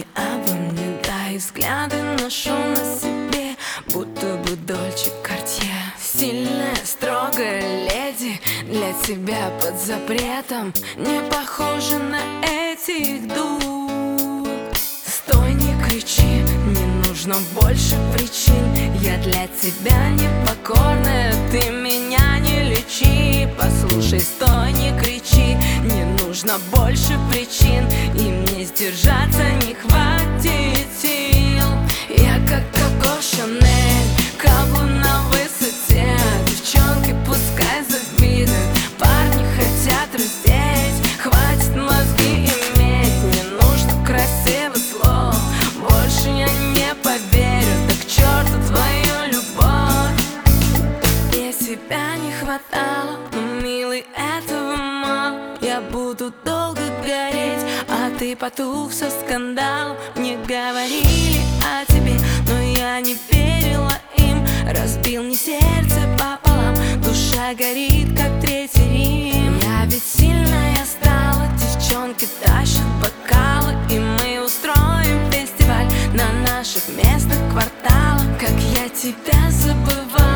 руки обо мне да и взгляды ношу на себе Будто бы Дольче карте. Сильная, строгая леди Для тебя под запретом Не похожа на этих дур. Стой, не кричи Не нужно больше причин. Я для тебя непокорная Ты меня не лечи. Послушай, стой, не кричи Не нужно больше причин сдержаться не хватит сил. Я как Коко Шанель, каблу на высоте. Девчонки пускай завидуют, парни хотят раздеть Хватит мозги иметь, не нужно красивых слов Больше я не поверю, да к черту твою любовь. Я себя не хватало, но, милый, этого мало. Я буду долго гореть, ты потух со скандал. Мне говорили о тебе, но я не верила им. Разбил мне сердце пополам, душа горит, как третий Рим. Я ведь сильная стала, девчонки тащат бокалы. И мы устроим фестиваль на наших местных кварталах. Как я тебя забываю